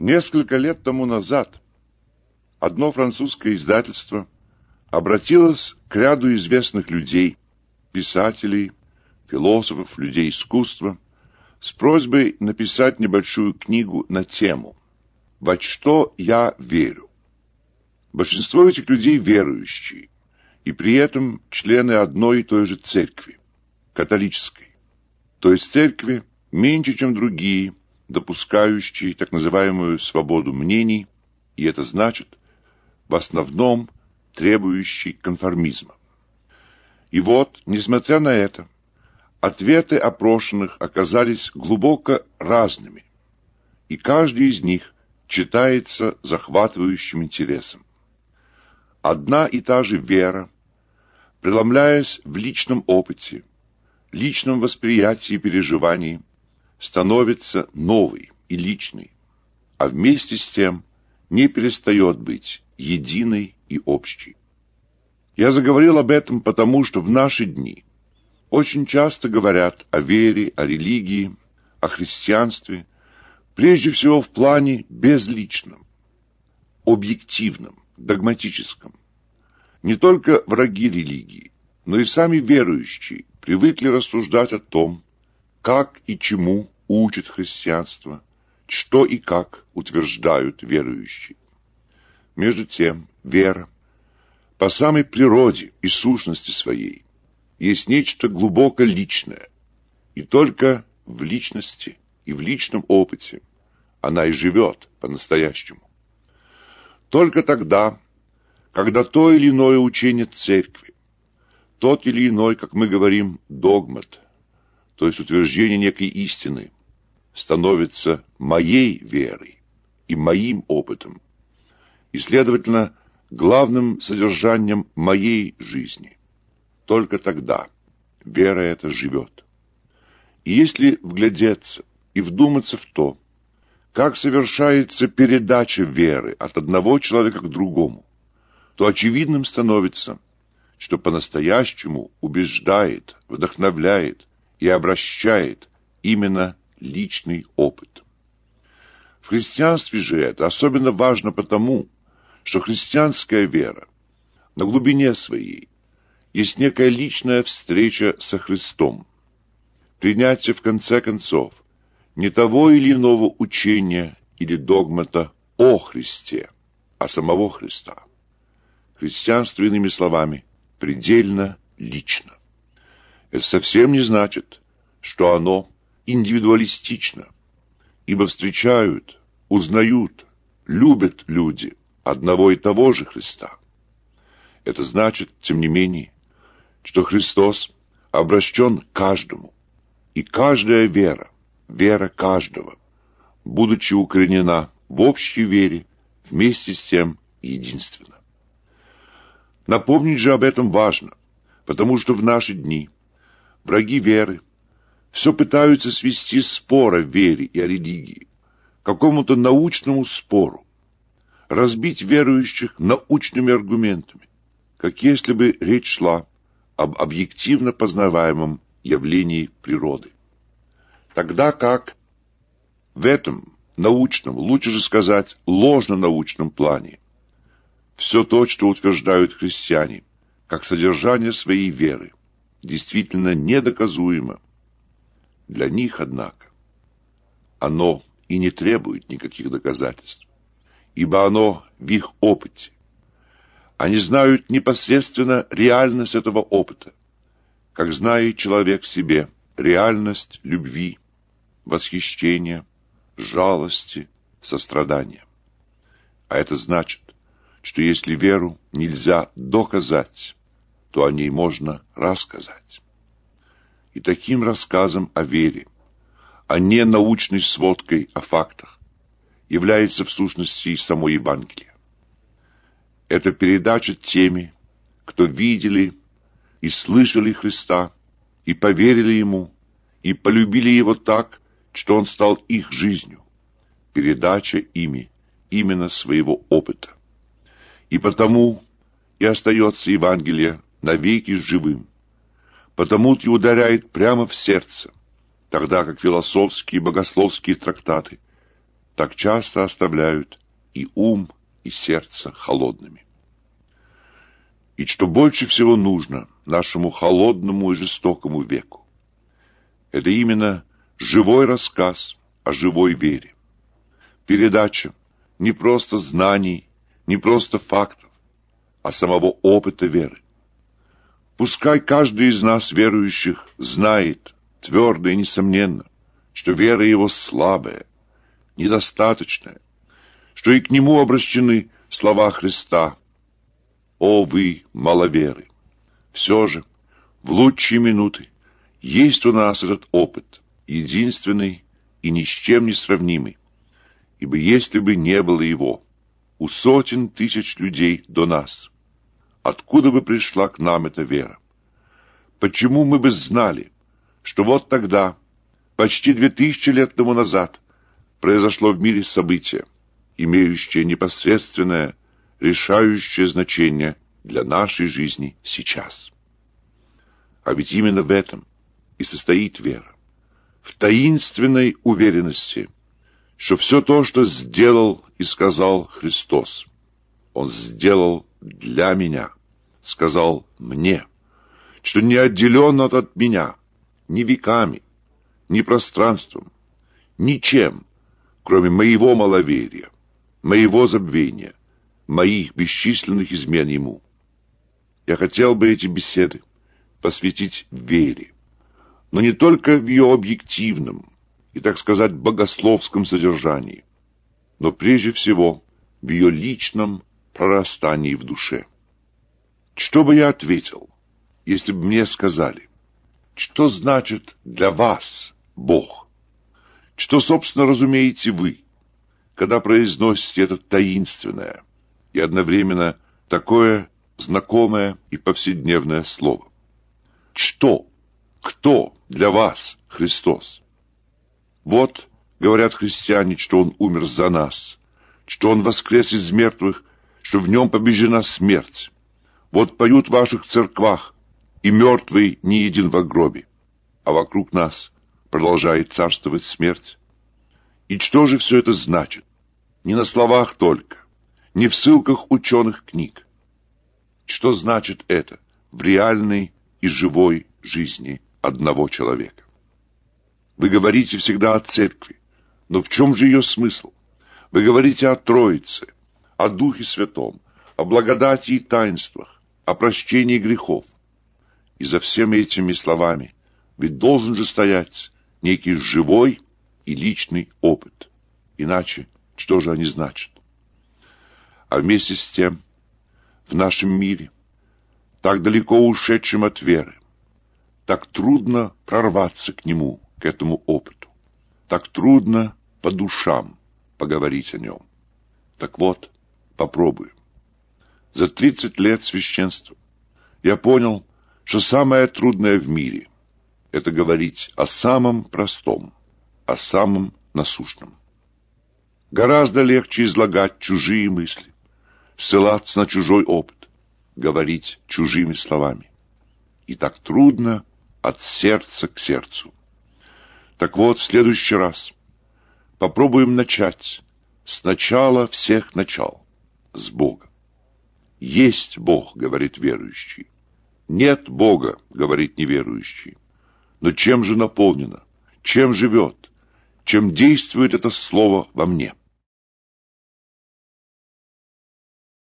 Несколько лет тому назад одно французское издательство обратилось к ряду известных людей, писателей, философов, людей искусства, с просьбой написать небольшую книгу на тему «Во что я верю?». Большинство этих людей верующие, и при этом члены одной и той же церкви, католической, то есть церкви меньше, чем другие, допускающие так называемую свободу мнений, и это значит, в основном, требующий конформизма. И вот, несмотря на это, ответы опрошенных оказались глубоко разными, и каждый из них читается захватывающим интересом. Одна и та же вера, преломляясь в личном опыте, личном восприятии и переживании, становится новой и личной, а вместе с тем не перестает быть единой и общей. Я заговорил об этом потому, что в наши дни очень часто говорят о вере, о религии, о христианстве, прежде всего в плане безличном, объективном, догматическом. Не только враги религии, но и сами верующие привыкли рассуждать о том, как и чему учит христианство, что и как утверждают верующие. Между тем, вера, по самой природе и сущности своей, есть нечто глубоко личное, и только в личности и в личном опыте она и живет по-настоящему. Только тогда, когда то или иное учение церкви, тот или иной, как мы говорим, догмат, то есть утверждение некой истины, становится моей верой и моим опытом, и, следовательно, главным содержанием моей жизни. Только тогда вера эта живет. И если вглядеться и вдуматься в то, как совершается передача веры от одного человека к другому, то очевидным становится, что по-настоящему убеждает, вдохновляет и обращает именно личный опыт. В христианстве же это особенно важно потому, что христианская вера на глубине своей есть некая личная встреча со Христом, принятие в конце концов не того или иного учения или догмата о Христе, а самого Христа. Христианство, иными словами, предельно лично. Это совсем не значит, что оно индивидуалистично, ибо встречают, узнают, любят люди одного и того же Христа. Это значит, тем не менее, что Христос обращен каждому, и каждая вера, вера каждого, будучи укоренена в общей вере, вместе с тем единственно. Напомнить же об этом важно, потому что в наши дни враги веры все пытаются свести спор о вере и о религии к какому-то научному спору, разбить верующих научными аргументами, как если бы речь шла об объективно познаваемом явлении природы. Тогда как в этом научном, лучше же сказать, ложно-научном плане, все то, что утверждают христиане, как содержание своей веры, действительно недоказуемо. Для них, однако, оно и не требует никаких доказательств, ибо оно в их опыте. Они знают непосредственно реальность этого опыта, как знает человек в себе реальность любви, восхищения, жалости, сострадания. А это значит, что если веру нельзя доказать, то о ней можно рассказать. И таким рассказом о вере, а не научной сводкой о фактах, является в сущности и само Евангелие. Это передача теми, кто видели и слышали Христа, и поверили Ему, и полюбили Его так, что Он стал их жизнью. Передача ими именно своего опыта и потому и остается Евангелие навеки живым. Потому-то и ударяет прямо в сердце, тогда как философские и богословские трактаты так часто оставляют и ум, и сердце холодными. И что больше всего нужно нашему холодному и жестокому веку, это именно живой рассказ о живой вере. Передача не просто знаний, не просто фактов, а самого опыта веры. Пускай каждый из нас, верующих, знает твердо и несомненно, что вера его слабая, недостаточная, что и к нему обращены слова Христа «О вы, маловеры!» Все же, в лучшие минуты, есть у нас этот опыт, единственный и ни с чем не сравнимый, ибо если бы не было его, у сотен тысяч людей до нас, откуда бы пришла к нам эта вера? Почему мы бы знали, что вот тогда, почти две тысячи лет тому назад, произошло в мире событие, имеющее непосредственное, решающее значение для нашей жизни сейчас. А ведь именно в этом и состоит вера. В таинственной уверенности, что все то, что сделал и сказал Христос, Он сделал для меня, сказал мне, что не отделен от меня ни веками, ни пространством, ничем, кроме моего маловерия, моего забвения, моих бесчисленных измен Ему. Я хотел бы эти беседы посвятить вере, но не только в ее объективном и, так сказать, богословском содержании, но прежде всего в ее личном прорастании в душе. Что бы я ответил, если бы мне сказали, что значит для вас Бог? Что, собственно, разумеете вы, когда произносите это таинственное и одновременно такое знакомое и повседневное слово? Что, кто для вас Христос? Вот, говорят христиане, что Он умер за нас, что Он воскрес из мертвых, что в Нем побеждена смерть. Вот поют в ваших церквах, и мертвый не един во гробе, а вокруг нас продолжает царствовать смерть. И что же все это значит? Не на словах только, не в ссылках ученых книг. Что значит это в реальной и живой жизни одного человека? Вы говорите всегда о церкви, но в чем же ее смысл? Вы говорите о Троице, о Духе Святом, о благодати и таинствах, о прощении грехов. И за всеми этими словами ведь должен же стоять некий живой и личный опыт. Иначе что же они значат? А вместе с тем, в нашем мире, так далеко ушедшим от веры, так трудно прорваться к нему, к этому опыту. Так трудно по душам поговорить о нем. Так вот, попробуем. За тридцать лет священства я понял, что самое трудное в мире – это говорить о самом простом, о самом насущном. Гораздо легче излагать чужие мысли, ссылаться на чужой опыт, говорить чужими словами. И так трудно от сердца к сердцу. Так вот, в следующий раз попробуем начать с начала всех начал, с Бога. Есть Бог, говорит верующий. Нет Бога, говорит неверующий. Но чем же наполнено? Чем живет? Чем действует это слово во мне?